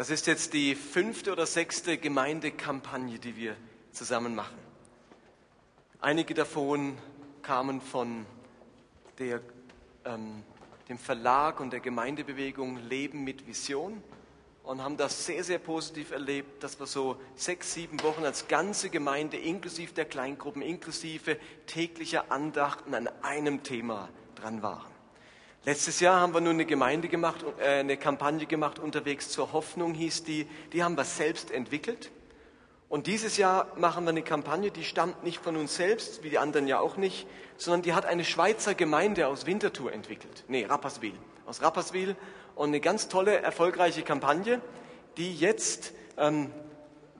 Das ist jetzt die fünfte oder sechste Gemeindekampagne, die wir zusammen machen. Einige davon kamen von der, ähm, dem Verlag und der Gemeindebewegung Leben mit Vision und haben das sehr, sehr positiv erlebt, dass wir so sechs, sieben Wochen als ganze Gemeinde, inklusive der Kleingruppen, inklusive täglicher Andachten an einem Thema dran waren. Letztes Jahr haben wir nun eine Gemeinde gemacht, äh, eine Kampagne gemacht, unterwegs zur Hoffnung hieß die, die haben wir selbst entwickelt. Und dieses Jahr machen wir eine Kampagne, die stammt nicht von uns selbst, wie die anderen ja auch nicht, sondern die hat eine Schweizer Gemeinde aus Winterthur entwickelt. Nee, Rapperswil. Aus Rapperswil. Und eine ganz tolle, erfolgreiche Kampagne, die jetzt ähm,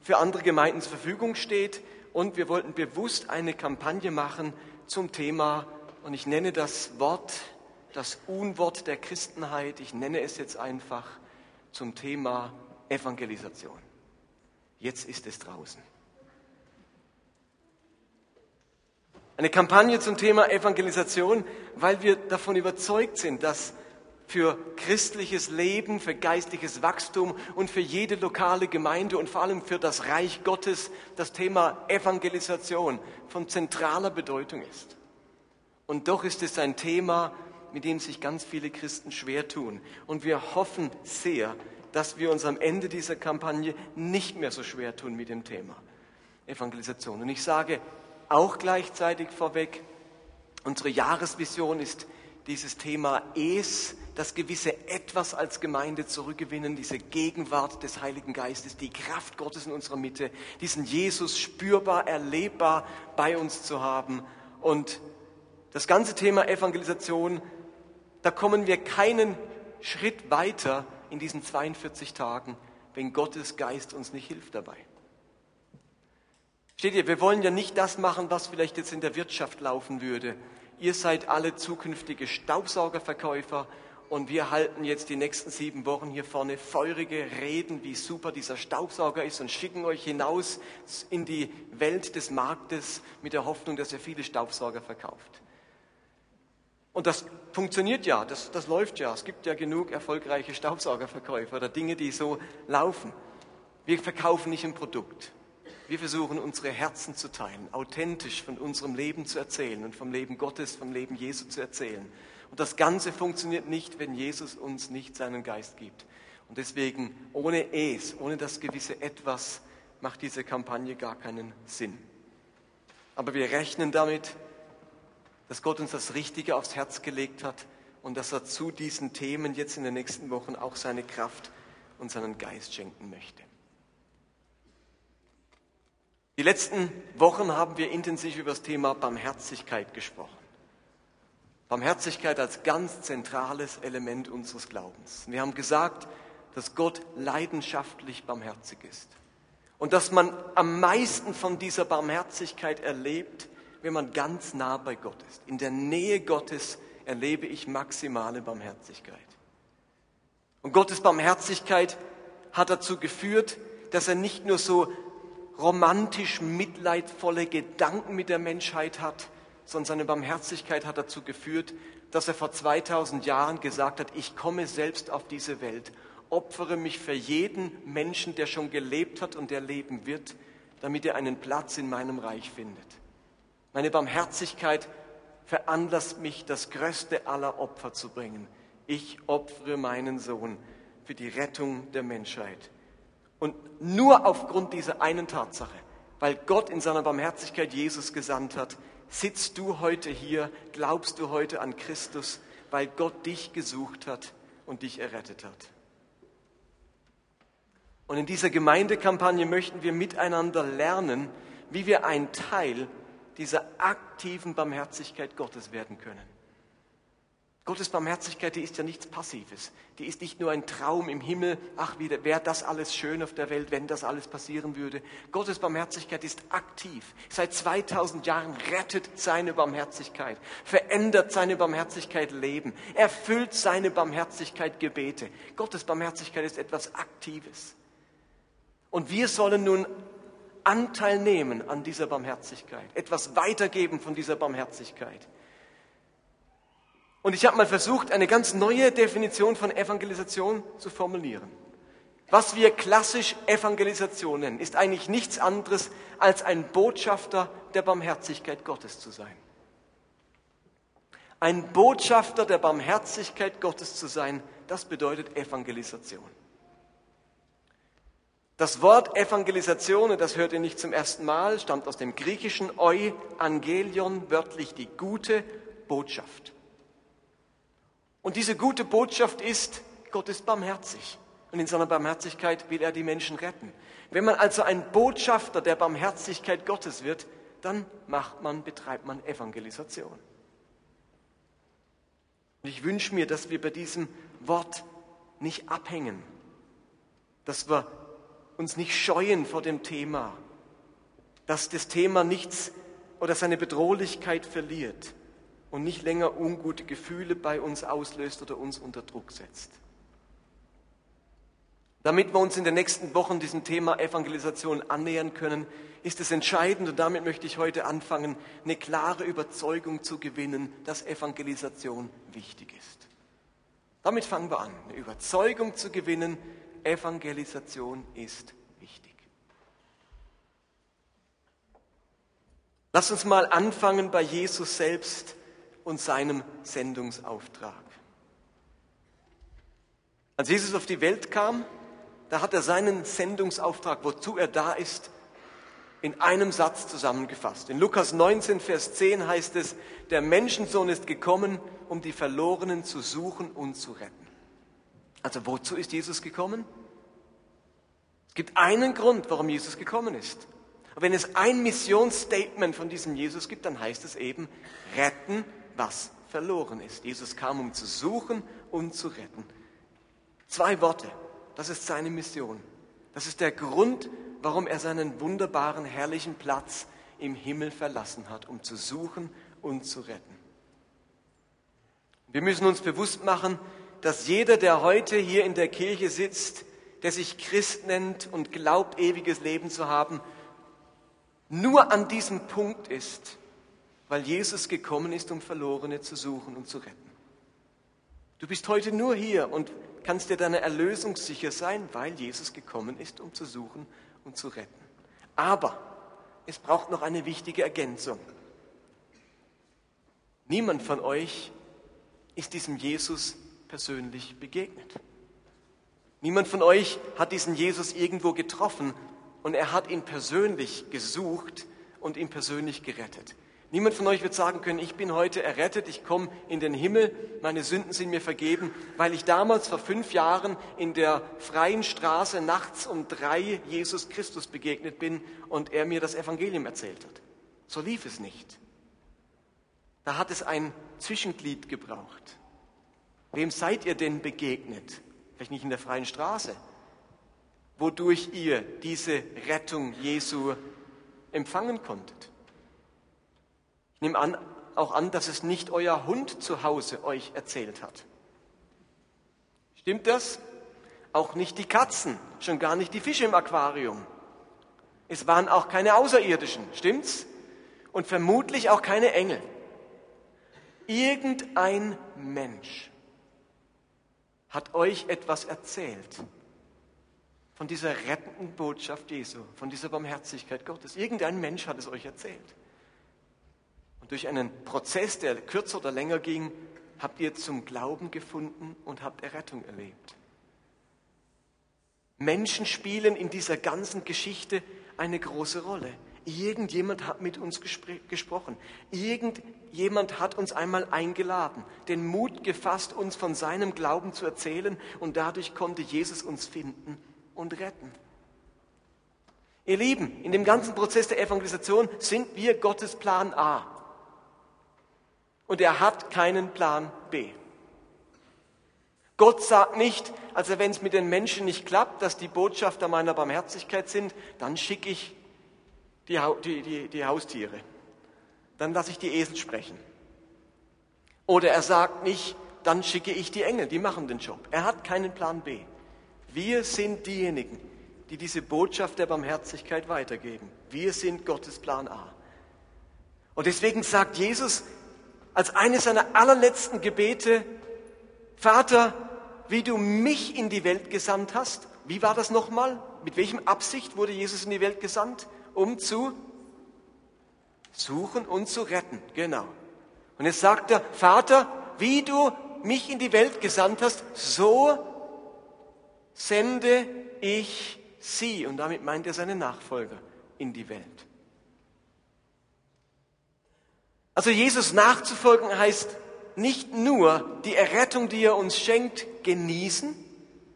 für andere Gemeinden zur Verfügung steht. Und wir wollten bewusst eine Kampagne machen zum Thema, und ich nenne das Wort das Unwort der Christenheit, ich nenne es jetzt einfach zum Thema Evangelisation. Jetzt ist es draußen. Eine Kampagne zum Thema Evangelisation, weil wir davon überzeugt sind, dass für christliches Leben, für geistliches Wachstum und für jede lokale Gemeinde und vor allem für das Reich Gottes das Thema Evangelisation von zentraler Bedeutung ist. Und doch ist es ein Thema, mit dem sich ganz viele Christen schwer tun. Und wir hoffen sehr, dass wir uns am Ende dieser Kampagne nicht mehr so schwer tun mit dem Thema Evangelisation. Und ich sage auch gleichzeitig vorweg, unsere Jahresvision ist dieses Thema Es, das gewisse Etwas als Gemeinde zurückgewinnen, diese Gegenwart des Heiligen Geistes, die Kraft Gottes in unserer Mitte, diesen Jesus spürbar, erlebbar bei uns zu haben. Und das ganze Thema Evangelisation da kommen wir keinen Schritt weiter in diesen 42 Tagen, wenn Gottes Geist uns nicht hilft dabei. Steht ihr, wir wollen ja nicht das machen, was vielleicht jetzt in der Wirtschaft laufen würde. Ihr seid alle zukünftige Staubsaugerverkäufer und wir halten jetzt die nächsten sieben Wochen hier vorne feurige Reden, wie super dieser Staubsauger ist und schicken euch hinaus in die Welt des Marktes mit der Hoffnung, dass ihr viele Staubsauger verkauft. Und das funktioniert ja, das, das läuft ja. Es gibt ja genug erfolgreiche Staubsaugerverkäufer oder Dinge, die so laufen. Wir verkaufen nicht ein Produkt. Wir versuchen, unsere Herzen zu teilen, authentisch von unserem Leben zu erzählen und vom Leben Gottes, vom Leben Jesu zu erzählen. Und das Ganze funktioniert nicht, wenn Jesus uns nicht seinen Geist gibt. Und deswegen, ohne es, ohne das gewisse Etwas, macht diese Kampagne gar keinen Sinn. Aber wir rechnen damit, dass Gott uns das Richtige aufs Herz gelegt hat und dass er zu diesen Themen jetzt in den nächsten Wochen auch seine Kraft und seinen Geist schenken möchte. Die letzten Wochen haben wir intensiv über das Thema Barmherzigkeit gesprochen. Barmherzigkeit als ganz zentrales Element unseres Glaubens. Wir haben gesagt, dass Gott leidenschaftlich barmherzig ist und dass man am meisten von dieser Barmherzigkeit erlebt, wenn man ganz nah bei Gott ist. In der Nähe Gottes erlebe ich maximale Barmherzigkeit. Und Gottes Barmherzigkeit hat dazu geführt, dass er nicht nur so romantisch mitleidvolle Gedanken mit der Menschheit hat, sondern seine Barmherzigkeit hat dazu geführt, dass er vor 2000 Jahren gesagt hat, ich komme selbst auf diese Welt, opfere mich für jeden Menschen, der schon gelebt hat und der leben wird, damit er einen Platz in meinem Reich findet. Meine Barmherzigkeit veranlasst mich, das größte aller Opfer zu bringen. Ich opfere meinen Sohn für die Rettung der Menschheit. Und nur aufgrund dieser einen Tatsache, weil Gott in seiner Barmherzigkeit Jesus gesandt hat, sitzt du heute hier, glaubst du heute an Christus, weil Gott dich gesucht hat und dich errettet hat. Und in dieser Gemeindekampagne möchten wir miteinander lernen, wie wir ein Teil dieser aktiven Barmherzigkeit Gottes werden können. Gottes Barmherzigkeit, die ist ja nichts Passives. Die ist nicht nur ein Traum im Himmel. Ach, wäre das alles schön auf der Welt, wenn das alles passieren würde. Gottes Barmherzigkeit ist aktiv. Seit 2000 Jahren rettet seine Barmherzigkeit, verändert seine Barmherzigkeit Leben, erfüllt seine Barmherzigkeit Gebete. Gottes Barmherzigkeit ist etwas Aktives. Und wir sollen nun Anteil nehmen an dieser Barmherzigkeit, etwas weitergeben von dieser Barmherzigkeit. Und ich habe mal versucht, eine ganz neue Definition von Evangelisation zu formulieren. Was wir klassisch Evangelisation nennen, ist eigentlich nichts anderes als ein Botschafter der Barmherzigkeit Gottes zu sein. Ein Botschafter der Barmherzigkeit Gottes zu sein, das bedeutet Evangelisation. Das Wort Evangelisation, und das hört ihr nicht zum ersten Mal, stammt aus dem griechischen Euangelion, wörtlich die gute Botschaft. Und diese gute Botschaft ist, Gott ist barmherzig. Und in seiner Barmherzigkeit will er die Menschen retten. Wenn man also ein Botschafter der Barmherzigkeit Gottes wird, dann macht man, betreibt man Evangelisation. Und ich wünsche mir, dass wir bei diesem Wort nicht abhängen, dass wir uns nicht scheuen vor dem Thema, dass das Thema nichts oder seine Bedrohlichkeit verliert und nicht länger ungute Gefühle bei uns auslöst oder uns unter Druck setzt. Damit wir uns in den nächsten Wochen diesem Thema Evangelisation annähern können, ist es entscheidend, und damit möchte ich heute anfangen, eine klare Überzeugung zu gewinnen, dass Evangelisation wichtig ist. Damit fangen wir an, eine Überzeugung zu gewinnen, Evangelisation ist wichtig. Lass uns mal anfangen bei Jesus selbst und seinem Sendungsauftrag. Als Jesus auf die Welt kam, da hat er seinen Sendungsauftrag, wozu er da ist, in einem Satz zusammengefasst. In Lukas 19, Vers 10 heißt es, der Menschensohn ist gekommen, um die Verlorenen zu suchen und zu retten. Also wozu ist Jesus gekommen? Es gibt einen Grund, warum Jesus gekommen ist. Und wenn es ein Missionsstatement von diesem Jesus gibt, dann heißt es eben, retten, was verloren ist. Jesus kam, um zu suchen und zu retten. Zwei Worte. Das ist seine Mission. Das ist der Grund, warum er seinen wunderbaren, herrlichen Platz im Himmel verlassen hat, um zu suchen und zu retten. Wir müssen uns bewusst machen, dass jeder, der heute hier in der Kirche sitzt, der sich Christ nennt und glaubt, ewiges Leben zu haben, nur an diesem Punkt ist, weil Jesus gekommen ist, um Verlorene zu suchen und zu retten. Du bist heute nur hier und kannst dir deiner Erlösung sicher sein, weil Jesus gekommen ist, um zu suchen und zu retten. Aber es braucht noch eine wichtige Ergänzung. Niemand von euch ist diesem Jesus persönlich begegnet. Niemand von euch hat diesen Jesus irgendwo getroffen und er hat ihn persönlich gesucht und ihn persönlich gerettet. Niemand von euch wird sagen können, ich bin heute errettet, ich komme in den Himmel, meine Sünden sind mir vergeben, weil ich damals vor fünf Jahren in der freien Straße nachts um drei Jesus Christus begegnet bin und er mir das Evangelium erzählt hat. So lief es nicht. Da hat es ein Zwischenglied gebraucht. Wem seid ihr denn begegnet? Vielleicht nicht in der freien Straße. Wodurch ihr diese Rettung Jesu empfangen konntet. Ich nehme an, auch an, dass es nicht euer Hund zu Hause euch erzählt hat. Stimmt das? Auch nicht die Katzen, schon gar nicht die Fische im Aquarium. Es waren auch keine Außerirdischen, stimmt's? Und vermutlich auch keine Engel. Irgendein Mensch hat euch etwas erzählt von dieser rettenden Botschaft Jesu, von dieser Barmherzigkeit Gottes. Irgendein Mensch hat es euch erzählt durch einen Prozess, der kürzer oder länger ging, habt ihr zum Glauben gefunden und habt Errettung erlebt. Menschen spielen in dieser ganzen Geschichte eine große Rolle. Irgendjemand hat mit uns gesprochen. Irgendjemand hat uns einmal eingeladen, den Mut gefasst, uns von seinem Glauben zu erzählen und dadurch konnte Jesus uns finden und retten. Ihr Lieben, in dem ganzen Prozess der Evangelisation sind wir Gottes Plan A und er hat keinen Plan B. Gott sagt nicht, also wenn es mit den Menschen nicht klappt, dass die Botschafter meiner Barmherzigkeit sind, dann schicke ich die, die, die, die Haustiere. Dann lasse ich die Esel sprechen. Oder er sagt nicht, dann schicke ich die Engel, die machen den Job. Er hat keinen Plan B. Wir sind diejenigen, die diese Botschaft der Barmherzigkeit weitergeben. Wir sind Gottes Plan A. Und deswegen sagt Jesus, als eines seiner allerletzten Gebete, Vater, wie du mich in die Welt gesandt hast. Wie war das nochmal? Mit welchem Absicht wurde Jesus in die Welt gesandt? Um zu suchen und zu retten. Genau. Und jetzt sagt er, Vater, wie du mich in die Welt gesandt hast, so sende ich sie. Und damit meint er seine Nachfolger in die Welt. Also Jesus nachzufolgen heißt nicht nur die Errettung, die er uns schenkt, genießen,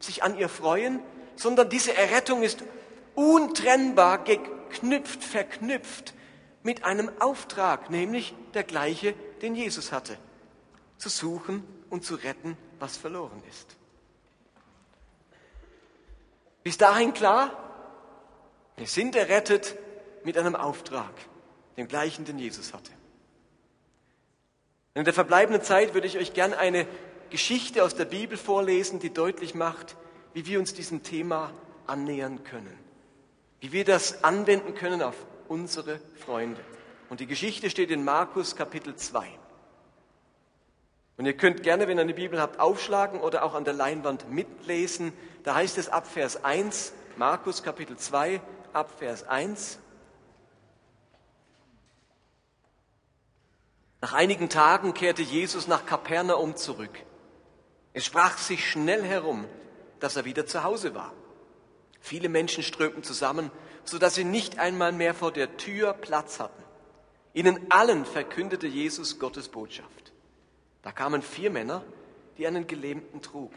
sich an ihr freuen, sondern diese Errettung ist untrennbar geknüpft, verknüpft mit einem Auftrag, nämlich der gleiche, den Jesus hatte, zu suchen und zu retten, was verloren ist. Bis dahin klar, wir sind errettet mit einem Auftrag, dem gleichen, den Jesus hatte. In der verbleibenden Zeit würde ich euch gern eine Geschichte aus der Bibel vorlesen, die deutlich macht, wie wir uns diesem Thema annähern können, wie wir das anwenden können auf unsere Freunde. Und die Geschichte steht in Markus Kapitel 2. Und ihr könnt gerne, wenn ihr eine Bibel habt, aufschlagen oder auch an der Leinwand mitlesen. Da heißt es ab Vers 1, Markus Kapitel 2, ab Vers 1. Nach einigen Tagen kehrte Jesus nach Kapernaum zurück. Es sprach sich schnell herum, dass er wieder zu Hause war. Viele Menschen strömten zusammen, so dass sie nicht einmal mehr vor der Tür Platz hatten. Ihnen allen verkündete Jesus Gottes Botschaft. Da kamen vier Männer, die einen Gelähmten trugen.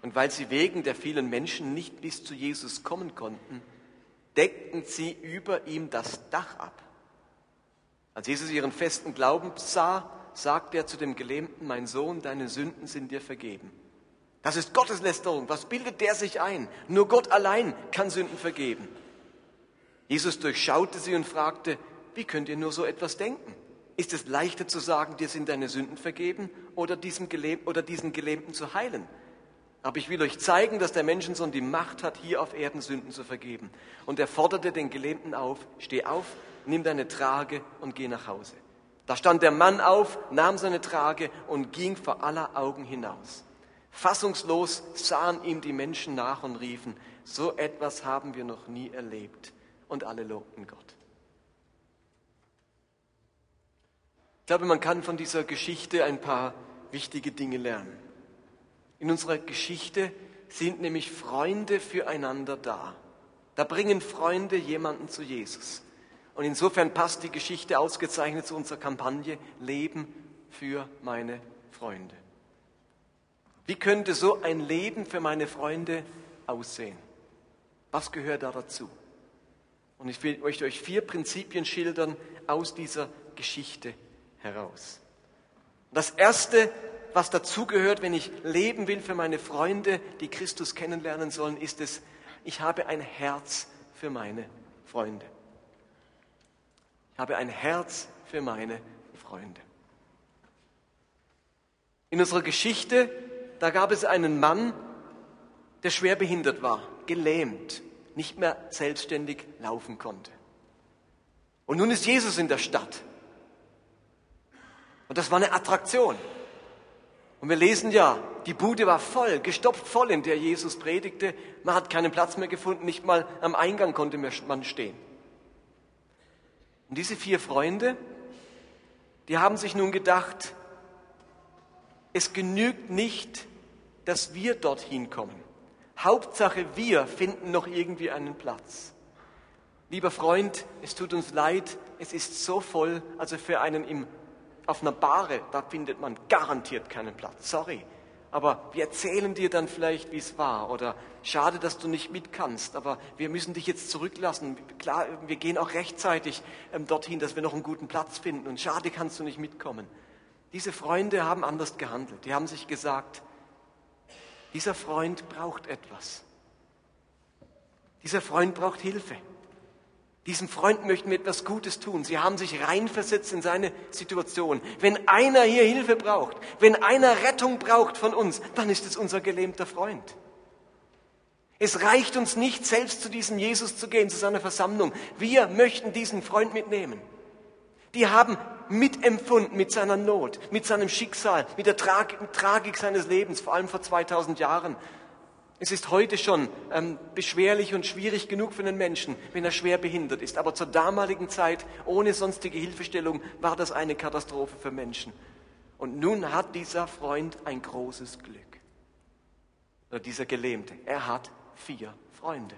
Und weil sie wegen der vielen Menschen nicht bis zu Jesus kommen konnten, deckten sie über ihm das Dach ab. Als Jesus ihren festen Glauben sah, sagte er zu dem Gelähmten, mein Sohn, deine Sünden sind dir vergeben. Das ist Gotteslästerung. Was bildet der sich ein? Nur Gott allein kann Sünden vergeben. Jesus durchschaute sie und fragte, wie könnt ihr nur so etwas denken? Ist es leichter zu sagen, dir sind deine Sünden vergeben oder, diesem Gelähm oder diesen Gelähmten zu heilen? Aber ich will euch zeigen, dass der Menschensohn die Macht hat, hier auf Erden Sünden zu vergeben. Und er forderte den Gelähmten auf, steh auf, nimm deine Trage und geh nach Hause. Da stand der Mann auf, nahm seine Trage und ging vor aller Augen hinaus. Fassungslos sahen ihm die Menschen nach und riefen, so etwas haben wir noch nie erlebt. Und alle lobten Gott. Ich glaube, man kann von dieser Geschichte ein paar wichtige Dinge lernen. In unserer Geschichte sind nämlich Freunde füreinander da. Da bringen Freunde jemanden zu Jesus. Und insofern passt die Geschichte ausgezeichnet zu unserer Kampagne Leben für meine Freunde. Wie könnte so ein Leben für meine Freunde aussehen? Was gehört da dazu? Und ich will euch vier Prinzipien schildern aus dieser Geschichte heraus. Das erste, was dazugehört, wenn ich leben will für meine Freunde, die Christus kennenlernen sollen, ist es, ich habe ein Herz für meine Freunde habe ein Herz für meine Freunde. In unserer Geschichte, da gab es einen Mann, der schwer behindert war, gelähmt, nicht mehr selbstständig laufen konnte. Und nun ist Jesus in der Stadt. Und das war eine Attraktion. Und wir lesen ja, die Bude war voll, gestopft voll, in der Jesus predigte. Man hat keinen Platz mehr gefunden, nicht mal am Eingang konnte man stehen. Und diese vier Freunde, die haben sich nun gedacht, es genügt nicht, dass wir dorthin kommen. Hauptsache, wir finden noch irgendwie einen Platz. Lieber Freund, es tut uns leid, es ist so voll, also für einen im, auf einer Bahre, da findet man garantiert keinen Platz. Sorry, aber wir erzählen dir dann vielleicht, wie es war. Oder schade, dass du nicht mit kannst, aber wir müssen dich jetzt zurücklassen. Klar, wir gehen auch rechtzeitig ähm, dorthin, dass wir noch einen guten Platz finden. Und schade, kannst du nicht mitkommen. Diese Freunde haben anders gehandelt. Die haben sich gesagt, dieser Freund braucht etwas. Dieser Freund braucht Hilfe. Diesem Freund möchten wir etwas Gutes tun. Sie haben sich reinversetzt in seine Situation. Wenn einer hier Hilfe braucht, wenn einer Rettung braucht von uns, dann ist es unser gelähmter Freund. Es reicht uns nicht, selbst zu diesem Jesus zu gehen, zu seiner Versammlung. Wir möchten diesen Freund mitnehmen. Die haben mitempfunden mit seiner Not, mit seinem Schicksal, mit der Tragik, seines Lebens, vor allem vor 2000 Jahren. Es ist heute schon ähm, beschwerlich und schwierig genug für einen Menschen, wenn er schwer behindert ist. Aber zur damaligen Zeit, ohne sonstige Hilfestellung, war das eine Katastrophe für Menschen. Und nun hat dieser Freund ein großes Glück. Oder dieser Gelähmte. Er hat vier Freunde.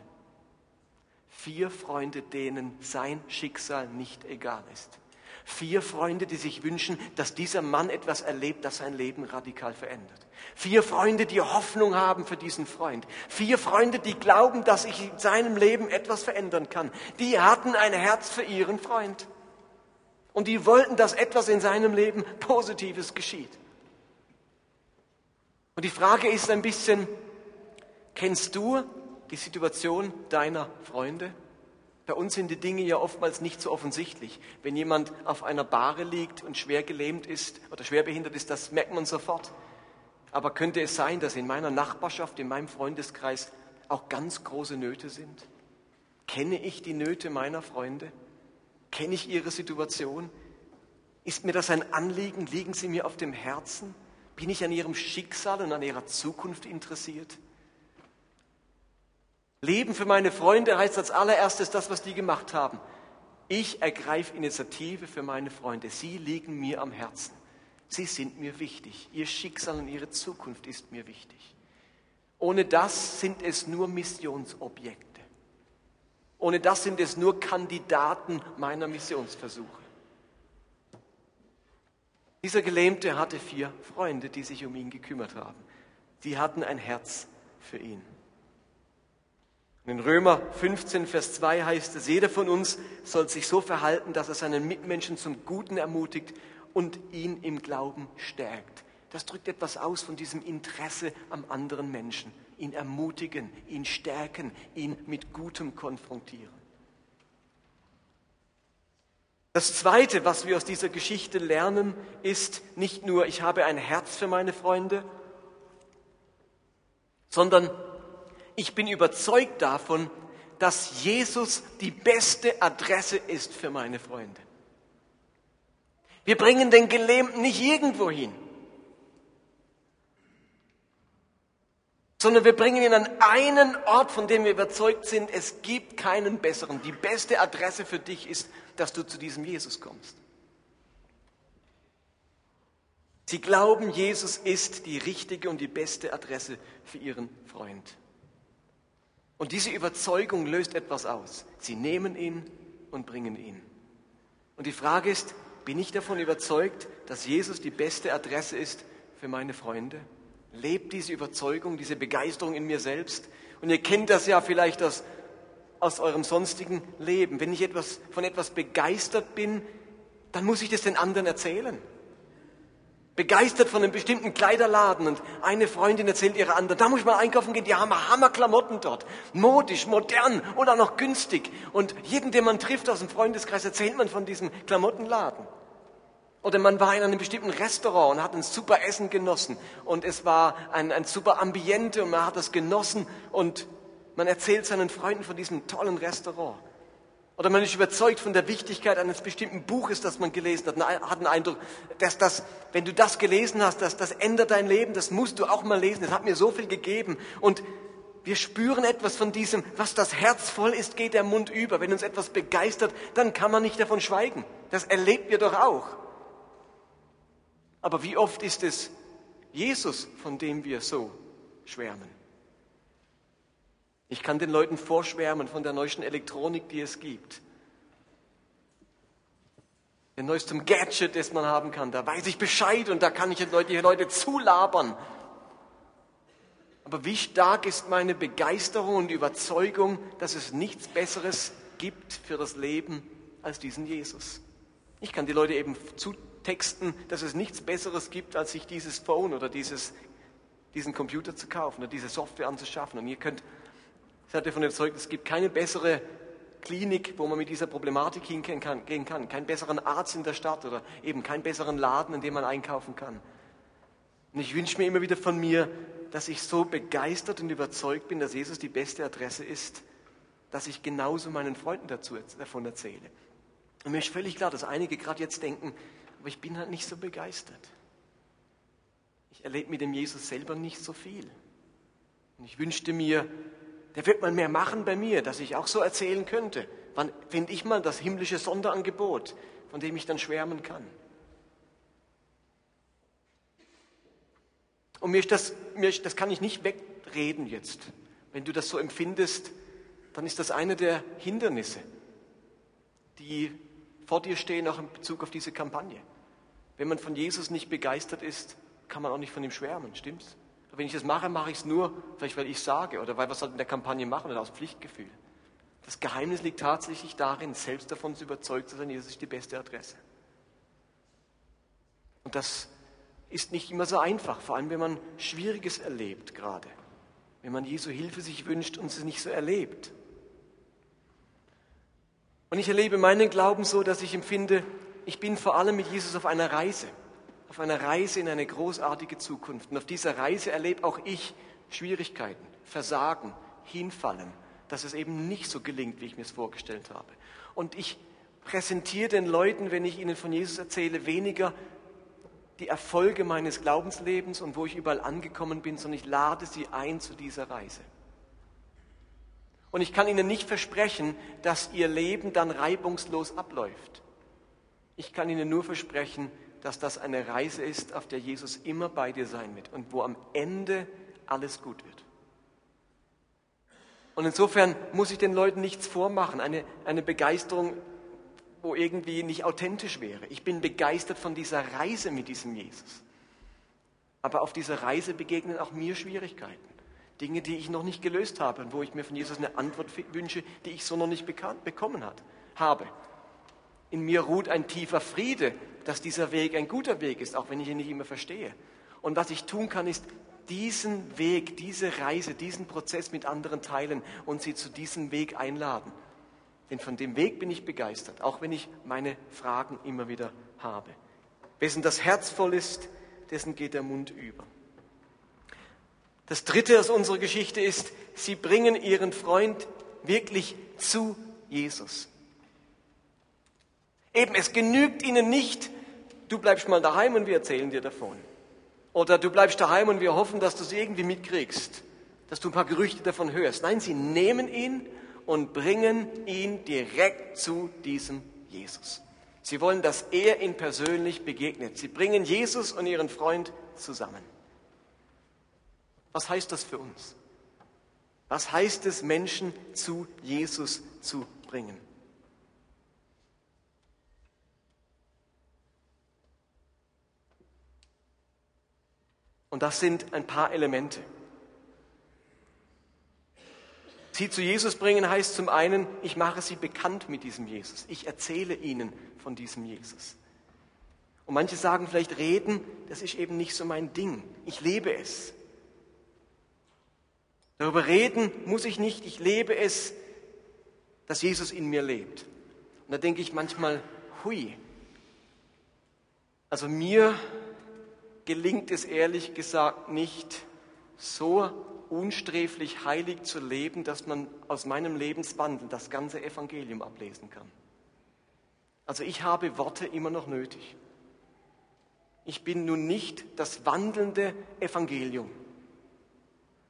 Vier Freunde, denen sein Schicksal nicht egal ist. Vier Freunde, die sich wünschen, dass dieser Mann etwas erlebt, das sein Leben radikal verändert. Vier Freunde, die Hoffnung haben für diesen Freund. Vier Freunde, die glauben, dass ich in seinem Leben etwas verändern kann. Die hatten ein Herz für ihren Freund. Und die wollten, dass etwas in seinem Leben Positives geschieht. Und die Frage ist ein bisschen, kennst du die Situation deiner Freunde? Bei uns sind die Dinge ja oftmals nicht so offensichtlich. Wenn jemand auf einer Bahre liegt und schwer gelähmt ist oder schwer behindert ist, das merkt man sofort. Aber könnte es sein, dass in meiner Nachbarschaft, in meinem Freundeskreis auch ganz große Nöte sind? Kenne ich die Nöte meiner Freunde? Kenne ich ihre Situation? Ist mir das ein Anliegen? Liegen sie mir auf dem Herzen? Bin ich an ihrem Schicksal und an ihrer Zukunft interessiert? Leben für meine Freunde heißt als allererstes das, was die gemacht haben. Ich ergreife Initiative für meine Freunde. Sie liegen mir am Herzen. Sie sind mir wichtig. Ihr Schicksal und ihre Zukunft ist mir wichtig. Ohne das sind es nur Missionsobjekte. Ohne das sind es nur Kandidaten meiner Missionsversuche. Dieser Gelähmte hatte vier Freunde, die sich um ihn gekümmert haben. Die hatten ein Herz für ihn. In Römer 15, Vers 2 heißt es, jeder von uns soll sich so verhalten, dass er seinen Mitmenschen zum Guten ermutigt und ihn im Glauben stärkt. Das drückt etwas aus von diesem Interesse am anderen Menschen. Ihn ermutigen, ihn stärken, ihn mit Gutem konfrontieren. Das Zweite, was wir aus dieser Geschichte lernen, ist nicht nur, ich habe ein Herz für meine Freunde, sondern ich bin überzeugt davon, dass Jesus die beste Adresse ist für meine Freunde. Wir bringen den Gelähmten nicht irgendwo hin, sondern wir bringen ihn an einen Ort, von dem wir überzeugt sind, es gibt keinen besseren. Die beste Adresse für dich ist, dass du zu diesem Jesus kommst. Sie glauben, Jesus ist die richtige und die beste Adresse für ihren Freund. Und diese Überzeugung löst etwas aus. Sie nehmen ihn und bringen ihn. Und die Frage ist, bin ich davon überzeugt, dass Jesus die beste Adresse ist für meine Freunde? Lebt diese Überzeugung, diese Begeisterung in mir selbst? Und ihr kennt das ja vielleicht aus, aus eurem sonstigen Leben. Wenn ich etwas, von etwas begeistert bin, dann muss ich das den anderen erzählen begeistert von einem bestimmten Kleiderladen und eine Freundin erzählt ihrer anderen, da muss ich mal einkaufen gehen, die haben Hammerklamotten dort, modisch, modern und auch noch günstig. Und jeden, den man trifft aus dem Freundeskreis, erzählt man von diesem Klamottenladen. Oder man war in einem bestimmten Restaurant und hat ein super Essen genossen und es war ein, ein super Ambiente und man hat das genossen und man erzählt seinen Freunden von diesem tollen Restaurant. Oder man ist überzeugt von der Wichtigkeit eines bestimmten Buches, das man gelesen hat, hat einen Eindruck, dass das, wenn du das gelesen hast, dass das ändert dein Leben, das musst du auch mal lesen, das hat mir so viel gegeben. Und wir spüren etwas von diesem, was das Herz voll ist, geht der Mund über. Wenn uns etwas begeistert, dann kann man nicht davon schweigen. Das erlebt ihr doch auch. Aber wie oft ist es Jesus, von dem wir so schwärmen? Ich kann den Leuten vorschwärmen von der neuesten Elektronik, die es gibt. Den neuesten Gadget, das man haben kann. Da weiß ich Bescheid und da kann ich die Leute, zulabern. Aber wie stark ist meine Begeisterung und Überzeugung, dass es nichts Besseres gibt für das Leben als diesen Jesus? Ich kann die Leute eben zutexten, dass es nichts Besseres gibt, als sich dieses Phone oder dieses, diesen Computer zu kaufen oder diese Software anzuschaffen. Und ihr könnt seid davon überzeugt, es gibt keine bessere Klinik, wo man mit dieser Problematik hingehen kann, kann, keinen besseren Arzt in der Stadt oder eben keinen besseren Laden, in dem man einkaufen kann. Und ich wünsche mir immer wieder von mir, dass ich so begeistert und überzeugt bin, dass Jesus die beste Adresse ist, dass ich genauso meinen Freunden dazu, davon erzähle. Und mir ist völlig klar, dass einige gerade jetzt denken, aber ich bin halt nicht so begeistert. Ich erlebe mit dem Jesus selber nicht so viel. Und ich wünschte mir, der wird mal mehr machen bei mir, dass ich auch so erzählen könnte. Wann finde ich mal das himmlische Sonderangebot, von dem ich dann schwärmen kann? Und mir das, mir das kann ich nicht wegreden jetzt. Wenn du das so empfindest, dann ist das eine der Hindernisse, die vor dir stehen, auch in Bezug auf diese Kampagne. Wenn man von Jesus nicht begeistert ist, kann man auch nicht von ihm schwärmen, stimmt's? Wenn ich das mache, mache ich es nur, vielleicht weil ich sage oder weil wir es halt in der Kampagne machen oder aus Pflichtgefühl. Das Geheimnis liegt tatsächlich darin, selbst davon zu überzeugt zu sein, Jesus ist die beste Adresse. Und das ist nicht immer so einfach, vor allem wenn man Schwieriges erlebt gerade. Wenn man Jesu Hilfe sich wünscht und sie nicht so erlebt. Und ich erlebe meinen Glauben so, dass ich empfinde, ich bin vor allem mit Jesus auf einer Reise. Auf einer Reise in eine großartige Zukunft. Und auf dieser Reise erlebe auch ich Schwierigkeiten, Versagen, Hinfallen, dass es eben nicht so gelingt, wie ich mir es vorgestellt habe. Und ich präsentiere den Leuten, wenn ich ihnen von Jesus erzähle, weniger die Erfolge meines Glaubenslebens und wo ich überall angekommen bin, sondern ich lade sie ein zu dieser Reise. Und ich kann ihnen nicht versprechen, dass ihr Leben dann reibungslos abläuft. Ich kann ihnen nur versprechen, dass das eine Reise ist, auf der Jesus immer bei dir sein wird und wo am Ende alles gut wird. Und insofern muss ich den Leuten nichts vormachen, eine, eine Begeisterung wo irgendwie nicht authentisch wäre. Ich bin begeistert von dieser Reise mit diesem Jesus. Aber auf dieser Reise begegnen auch mir Schwierigkeiten. Dinge, die ich noch nicht gelöst habe und wo ich mir von Jesus eine Antwort wünsche, die ich so noch nicht bekannt, bekommen hat, habe. In mir ruht ein tiefer Friede, dass dieser Weg ein guter Weg ist, auch wenn ich ihn nicht immer verstehe. Und was ich tun kann, ist diesen Weg, diese Reise, diesen Prozess mit anderen teilen und sie zu diesem Weg einladen. Denn von dem Weg bin ich begeistert, auch wenn ich meine Fragen immer wieder habe. Wessen das Herz voll ist, dessen geht der Mund über. Das Dritte aus unserer Geschichte ist, sie bringen ihren Freund wirklich zu Jesus. Eben, es genügt ihnen nicht, du bleibst mal daheim und wir erzählen dir davon. Oder du bleibst daheim und wir hoffen, dass du es irgendwie mitkriegst, dass du ein paar Gerüchte davon hörst. Nein, sie nehmen ihn und bringen ihn direkt zu diesem Jesus. Sie wollen, dass er ihn persönlich begegnet. Sie bringen Jesus und ihren Freund zusammen. Was heißt das für uns? Was heißt es, Menschen zu Jesus zu bringen? Und das sind ein paar Elemente. Sie zu Jesus bringen heißt zum einen, ich mache sie bekannt mit diesem Jesus. Ich erzähle ihnen von diesem Jesus. Und manche sagen vielleicht, reden, das ist eben nicht so mein Ding. Ich lebe es. Darüber reden muss ich nicht, ich lebe es, dass Jesus in mir lebt. Und da denke ich manchmal, hui. Also mir gelingt es ehrlich gesagt nicht, so unsträflich heilig zu leben, dass man aus meinem Lebenswandel das ganze Evangelium ablesen kann. Also ich habe Worte immer noch nötig. Ich bin nun nicht das wandelnde Evangelium.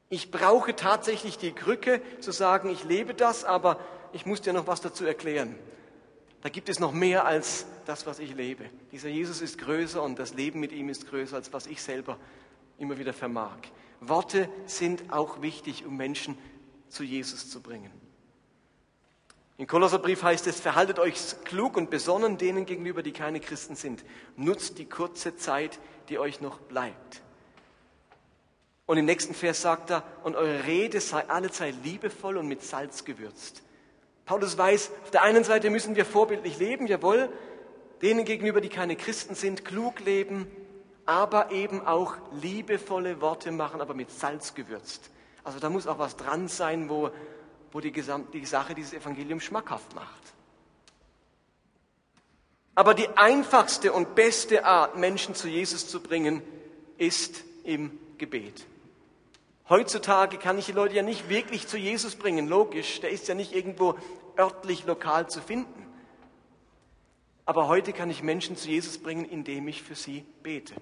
Ich brauche tatsächlich die Krücke zu sagen, ich lebe das, aber ich muss dir noch was dazu erklären. Da gibt es noch mehr als das, was ich lebe. Dieser Jesus ist größer und das Leben mit ihm ist größer, als was ich selber immer wieder vermag. Worte sind auch wichtig, um Menschen zu Jesus zu bringen. Im Kolosserbrief heißt es, verhaltet euch klug und besonnen denen gegenüber, die keine Christen sind. Nutzt die kurze Zeit, die euch noch bleibt. Und im nächsten Vers sagt er, und eure Rede sei allezeit liebevoll und mit Salz gewürzt. Paulus weiß, auf der einen Seite müssen wir vorbildlich leben, jawohl, denen gegenüber, die keine Christen sind, klug leben, aber eben auch liebevolle Worte machen, aber mit Salz gewürzt. Also da muss auch was dran sein, wo, wo die, Gesamt, die Sache dieses Evangelium schmackhaft macht. Aber die einfachste und beste Art, Menschen zu Jesus zu bringen, ist im Gebet. Heutzutage kann ich die Leute ja nicht wirklich zu Jesus bringen, logisch, der ist ja nicht irgendwo örtlich lokal zu finden. Aber heute kann ich Menschen zu Jesus bringen, indem ich für sie bete.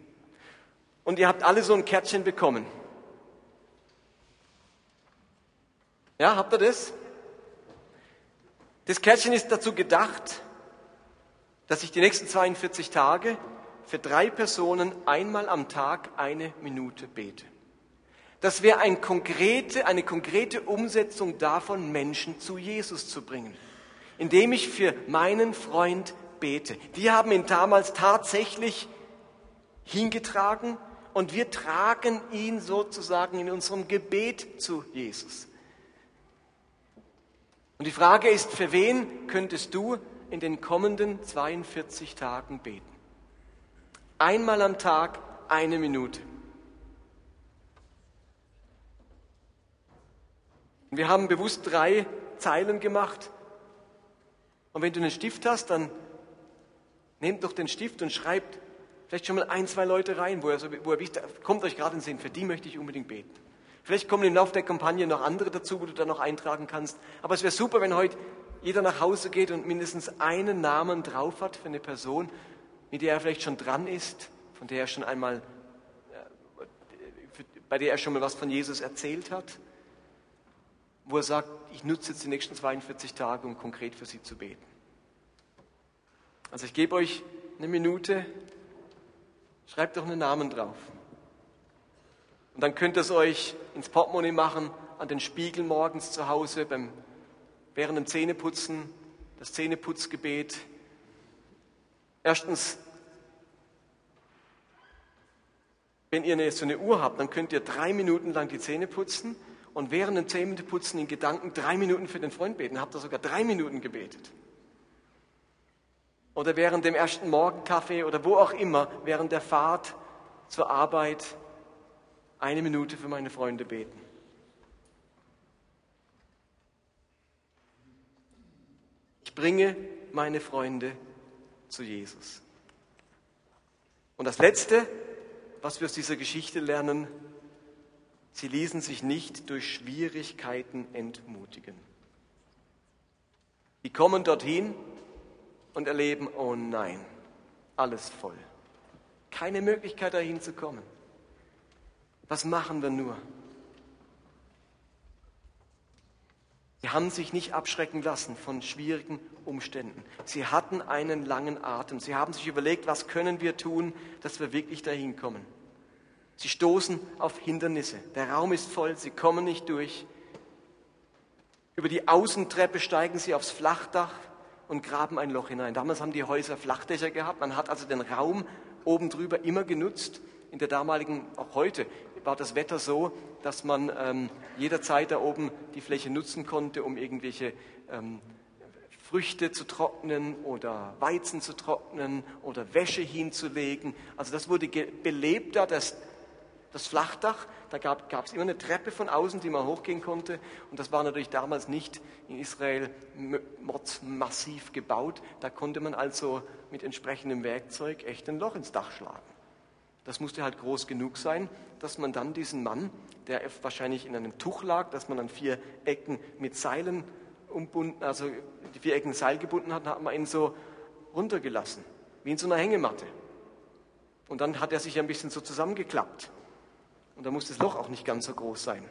Und ihr habt alle so ein Kärtchen bekommen. Ja, habt ihr das? Das Kärtchen ist dazu gedacht, dass ich die nächsten 42 Tage für drei Personen einmal am Tag eine Minute bete. Das wäre ein konkrete, eine konkrete Umsetzung davon, Menschen zu Jesus zu bringen, indem ich für meinen Freund bete. Die haben ihn damals tatsächlich hingetragen und wir tragen ihn sozusagen in unserem Gebet zu Jesus. Und die Frage ist, für wen könntest du in den kommenden 42 Tagen beten? Einmal am Tag eine Minute. Wir haben bewusst drei Zeilen gemacht. Und wenn du einen Stift hast, dann nehmt doch den Stift und schreibt vielleicht schon mal ein, zwei Leute rein, wo er, wo er kommt euch gerade in den Sinn, für die möchte ich unbedingt beten. Vielleicht kommen im Laufe der Kampagne noch andere dazu, wo du dann noch eintragen kannst. Aber es wäre super, wenn heute jeder nach Hause geht und mindestens einen Namen drauf hat für eine Person, mit der er vielleicht schon dran ist, von der er schon einmal, äh, bei der er schon mal was von Jesus erzählt hat, wo er sagt, ich nutze jetzt die nächsten 42 Tage, um konkret für sie zu beten. Also ich gebe euch eine Minute, schreibt doch einen Namen drauf. Und dann könnt ihr es euch ins Portemonnaie machen, an den Spiegel morgens zu Hause, beim, während dem Zähneputzen, das Zähneputzgebet. Erstens, wenn ihr eine, so eine Uhr habt, dann könnt ihr drei Minuten lang die Zähne putzen und während dem Zähneputzen in Gedanken drei Minuten für den Freund beten. Habt ihr sogar drei Minuten gebetet. Oder während dem ersten Morgenkaffee oder wo auch immer, während der Fahrt zur Arbeit eine Minute für meine Freunde beten. Ich bringe meine Freunde zu Jesus. Und das Letzte, was wir aus dieser Geschichte lernen, sie ließen sich nicht durch Schwierigkeiten entmutigen. Die kommen dorthin und erleben, oh nein, alles voll. Keine Möglichkeit dahin zu kommen. Was machen wir nur? Sie haben sich nicht abschrecken lassen von schwierigen Umständen. Sie hatten einen langen Atem. Sie haben sich überlegt, was können wir tun, dass wir wirklich dahin kommen. Sie stoßen auf Hindernisse. Der Raum ist voll, sie kommen nicht durch. Über die Außentreppe steigen sie aufs Flachdach und graben ein Loch hinein. Damals haben die Häuser Flachdächer gehabt. Man hat also den Raum oben drüber immer genutzt. In der damaligen, auch heute, war das Wetter so, dass man ähm, jederzeit da oben die Fläche nutzen konnte, um irgendwelche ähm, Früchte zu trocknen oder Weizen zu trocknen oder Wäsche hinzulegen. Also das wurde belebter, das, das Flachdach. Da gab es immer eine Treppe von außen, die man hochgehen konnte. Und das war natürlich damals nicht in Israel massiv gebaut. Da konnte man also mit entsprechendem Werkzeug echt ein Loch ins Dach schlagen. Das musste halt groß genug sein, dass man dann diesen Mann, der wahrscheinlich in einem Tuch lag, dass man an vier Ecken mit Seilen umbunden, also die vier Ecken Seil gebunden hat, hat man ihn so runtergelassen, wie in so einer Hängematte. Und dann hat er sich ein bisschen so zusammengeklappt. Und da muss das Loch auch nicht ganz so groß sein.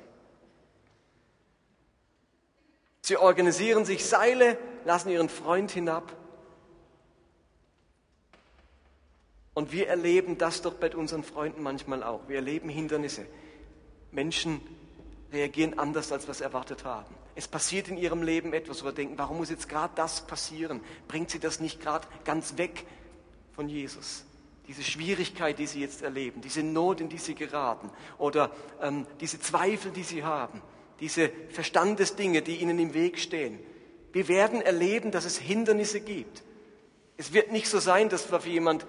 Sie organisieren sich Seile, lassen ihren Freund hinab Und wir erleben das doch bei unseren Freunden manchmal auch. Wir erleben Hindernisse. Menschen reagieren anders, als wir es erwartet haben. Es passiert in ihrem Leben etwas, wo wir denken, warum muss jetzt gerade das passieren? Bringt sie das nicht gerade ganz weg von Jesus? Diese Schwierigkeit, die sie jetzt erleben, diese Not, in die sie geraten oder ähm, diese Zweifel, die sie haben, diese Verstandesdinge, die ihnen im Weg stehen. Wir werden erleben, dass es Hindernisse gibt. Es wird nicht so sein, dass wir für jemand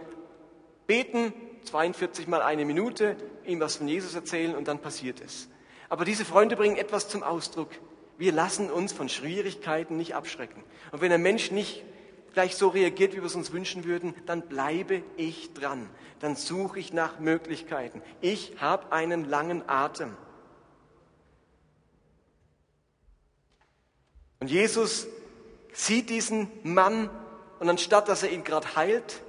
beten, 42 mal eine Minute, ihm was von Jesus erzählen und dann passiert es. Aber diese Freunde bringen etwas zum Ausdruck. Wir lassen uns von Schwierigkeiten nicht abschrecken. Und wenn ein Mensch nicht gleich so reagiert, wie wir es uns wünschen würden, dann bleibe ich dran. Dann suche ich nach Möglichkeiten. Ich habe einen langen Atem. Und Jesus sieht diesen Mann und anstatt dass er ihn gerade heilt,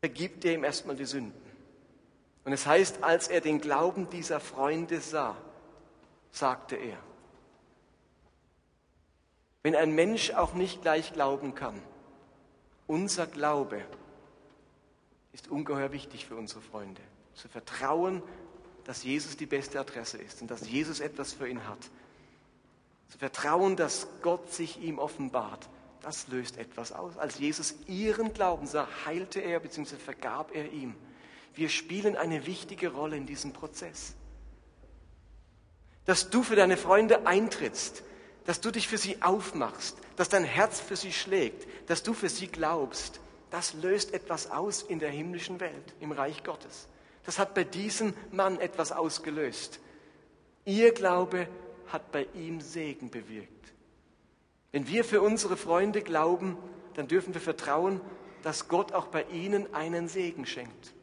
vergibt er ihm erstmal die Sünden. Und es heißt, als er den Glauben dieser Freunde sah, sagte er, wenn ein Mensch auch nicht gleich glauben kann, unser Glaube ist ungeheuer wichtig für unsere Freunde. Zu vertrauen, dass Jesus die beste Adresse ist und dass Jesus etwas für ihn hat. Zu vertrauen, dass Gott sich ihm offenbart, das löst etwas aus. Als Jesus ihren Glauben sah, heilte er bzw. vergab er ihm. Wir spielen eine wichtige Rolle in diesem Prozess. Dass du für deine Freunde eintrittst, dass du dich für sie aufmachst, dass dein Herz für sie schlägt, dass du für sie glaubst, das löst etwas aus in der himmlischen Welt, im Reich Gottes. Das hat bei diesem Mann etwas ausgelöst. Ihr Glaube hat bei ihm Segen bewirkt. Wenn wir für unsere Freunde glauben, dann dürfen wir vertrauen, dass Gott auch bei ihnen einen Segen schenkt,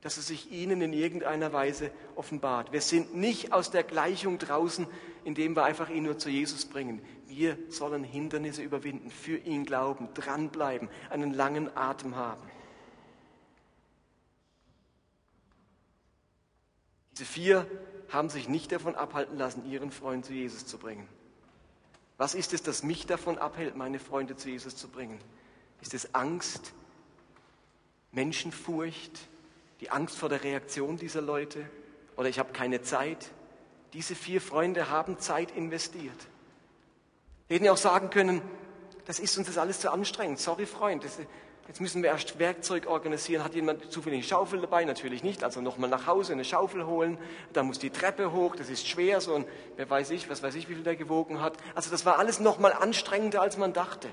dass er sich ihnen in irgendeiner Weise offenbart. Wir sind nicht aus der Gleichung draußen, indem wir einfach ihn nur zu Jesus bringen. Wir sollen Hindernisse überwinden, für ihn glauben, dranbleiben, einen langen Atem haben. Diese vier haben sich nicht davon abhalten lassen, ihren Freund zu Jesus zu bringen. Was ist es, das mich davon abhält, meine Freunde zu Jesus zu bringen? Ist es Angst, Menschenfurcht, die Angst vor der Reaktion dieser Leute? Oder ich habe keine Zeit? Diese vier Freunde haben Zeit investiert. Die hätten ja auch sagen können, das ist uns das alles zu anstrengend. Sorry, Freund, das, Jetzt müssen wir erst Werkzeug organisieren. Hat jemand zufällig eine Schaufel dabei? Natürlich nicht. Also nochmal nach Hause eine Schaufel holen. Da muss die Treppe hoch. Das ist schwer. So ein, wer weiß ich, was weiß ich, wie viel der gewogen hat. Also das war alles nochmal anstrengender, als man dachte.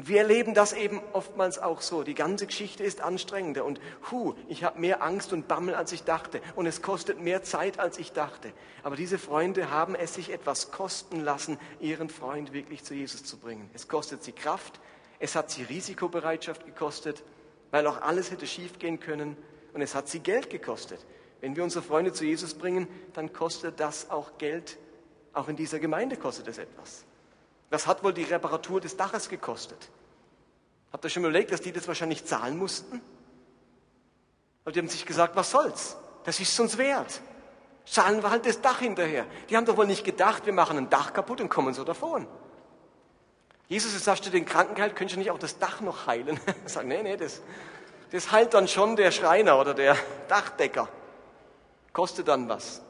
Und wir erleben das eben oftmals auch so. Die ganze Geschichte ist anstrengender. Und hu, ich habe mehr Angst und Bammel, als ich dachte. Und es kostet mehr Zeit, als ich dachte. Aber diese Freunde haben es sich etwas kosten lassen, ihren Freund wirklich zu Jesus zu bringen. Es kostet sie Kraft, es hat sie Risikobereitschaft gekostet, weil auch alles hätte schiefgehen können. Und es hat sie Geld gekostet. Wenn wir unsere Freunde zu Jesus bringen, dann kostet das auch Geld. Auch in dieser Gemeinde kostet es etwas. Was hat wohl die Reparatur des Daches gekostet? Habt ihr schon überlegt, dass die das wahrscheinlich zahlen mussten? Und die haben sich gesagt, was soll's? Das ist uns wert. Zahlen wir halt das Dach hinterher. Die haben doch wohl nicht gedacht, wir machen ein Dach kaputt und kommen so davon. Jesus, sagst du den Kranken könntest du nicht auch das Dach noch heilen? Sag, nee, nee, das, das heilt dann schon der Schreiner oder der Dachdecker. Kostet dann was.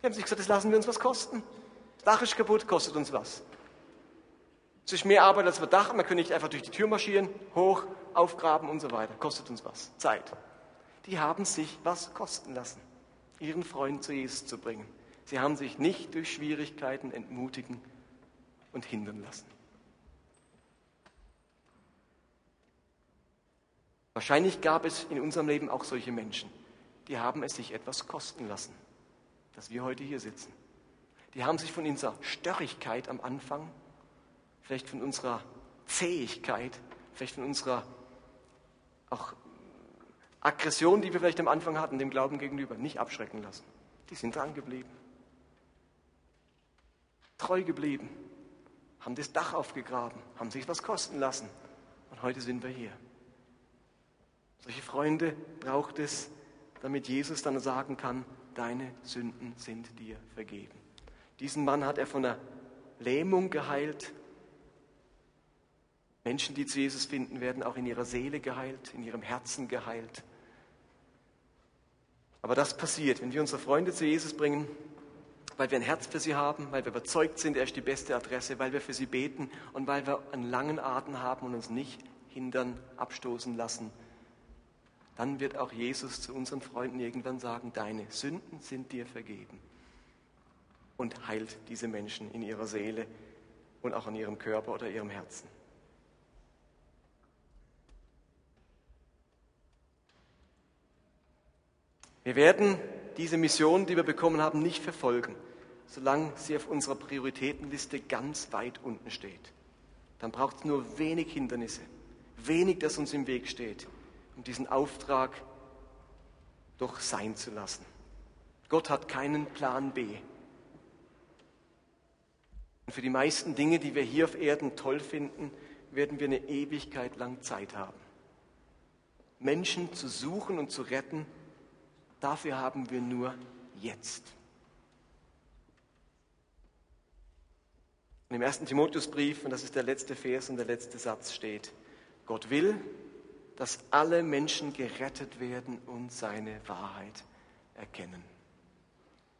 Die haben sich gesagt, das lassen wir uns was kosten. Das Dach ist kaputt, kostet uns was. Es ist mehr Arbeit als wir dachten. Man kann nicht einfach durch die Tür marschieren, hoch, aufgraben und so weiter. Kostet uns was. Zeit. Die haben sich was kosten lassen, ihren Freund zu Jesus zu bringen. Sie haben sich nicht durch Schwierigkeiten entmutigen und hindern lassen. Wahrscheinlich gab es in unserem Leben auch solche Menschen, die haben es sich etwas kosten lassen, dass wir heute hier sitzen. Die haben sich von unserer Störrigkeit am Anfang, vielleicht von unserer Zähigkeit, vielleicht von unserer auch Aggression, die wir vielleicht am Anfang hatten, dem Glauben gegenüber, nicht abschrecken lassen. Die sind dran geblieben. Treu geblieben. Haben das Dach aufgegraben, haben sich was kosten lassen. Und heute sind wir hier. Solche Freunde braucht es, damit Jesus dann sagen kann, deine Sünden sind dir vergeben. Diesen Mann hat er von der Lähmung geheilt. Menschen, die zu Jesus finden, werden auch in ihrer Seele geheilt, in ihrem Herzen geheilt. Aber das passiert, wenn wir unsere Freunde zu Jesus bringen, weil wir ein Herz für sie haben, weil wir überzeugt sind, er ist die beste Adresse, weil wir für sie beten und weil wir einen langen Atem haben und uns nicht hindern, abstoßen lassen dann wird auch Jesus zu unseren Freunden irgendwann sagen, deine Sünden sind dir vergeben. Und heilt diese Menschen in ihrer Seele und auch in ihrem Körper oder ihrem Herzen. Wir werden diese Mission, die wir bekommen haben, nicht verfolgen, solange sie auf unserer Prioritätenliste ganz weit unten steht. Dann braucht es nur wenig Hindernisse, wenig, das uns im Weg steht um diesen Auftrag doch sein zu lassen. Gott hat keinen Plan B. Und für die meisten Dinge, die wir hier auf Erden toll finden, werden wir eine Ewigkeit lang Zeit haben. Menschen zu suchen und zu retten, dafür haben wir nur jetzt. Und im ersten Timotheusbrief, und das ist der letzte Vers und der letzte Satz, steht, Gott will, dass alle Menschen gerettet werden und seine Wahrheit erkennen.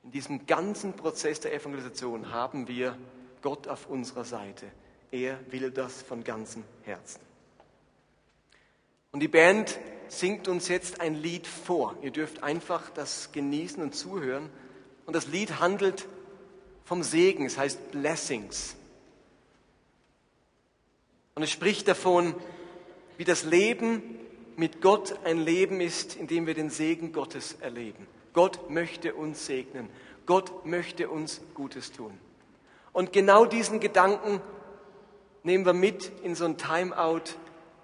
In diesem ganzen Prozess der Evangelisation haben wir Gott auf unserer Seite. Er will das von ganzem Herzen. Und die Band singt uns jetzt ein Lied vor. Ihr dürft einfach das genießen und zuhören. Und das Lied handelt vom Segen, es heißt Blessings. Und es spricht davon, wie das Leben mit Gott ein Leben ist, in dem wir den Segen Gottes erleben. Gott möchte uns segnen. Gott möchte uns Gutes tun. Und genau diesen Gedanken nehmen wir mit in so ein Timeout.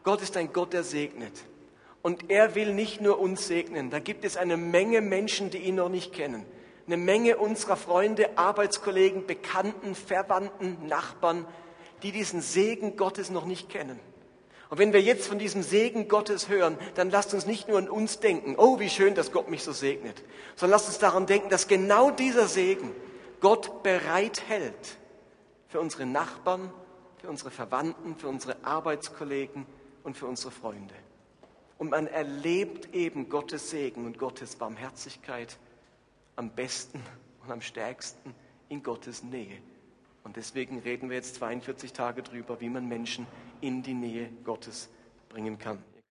Gott ist ein Gott, der segnet. Und er will nicht nur uns segnen. Da gibt es eine Menge Menschen, die ihn noch nicht kennen. Eine Menge unserer Freunde, Arbeitskollegen, Bekannten, Verwandten, Nachbarn, die diesen Segen Gottes noch nicht kennen. Und wenn wir jetzt von diesem Segen Gottes hören, dann lasst uns nicht nur an uns denken, oh, wie schön, dass Gott mich so segnet, sondern lasst uns daran denken, dass genau dieser Segen Gott bereithält für unsere Nachbarn, für unsere Verwandten, für unsere Arbeitskollegen und für unsere Freunde. Und man erlebt eben Gottes Segen und Gottes Barmherzigkeit am besten und am stärksten in Gottes Nähe. Und deswegen reden wir jetzt 42 Tage drüber, wie man Menschen in die Nähe Gottes bringen kann.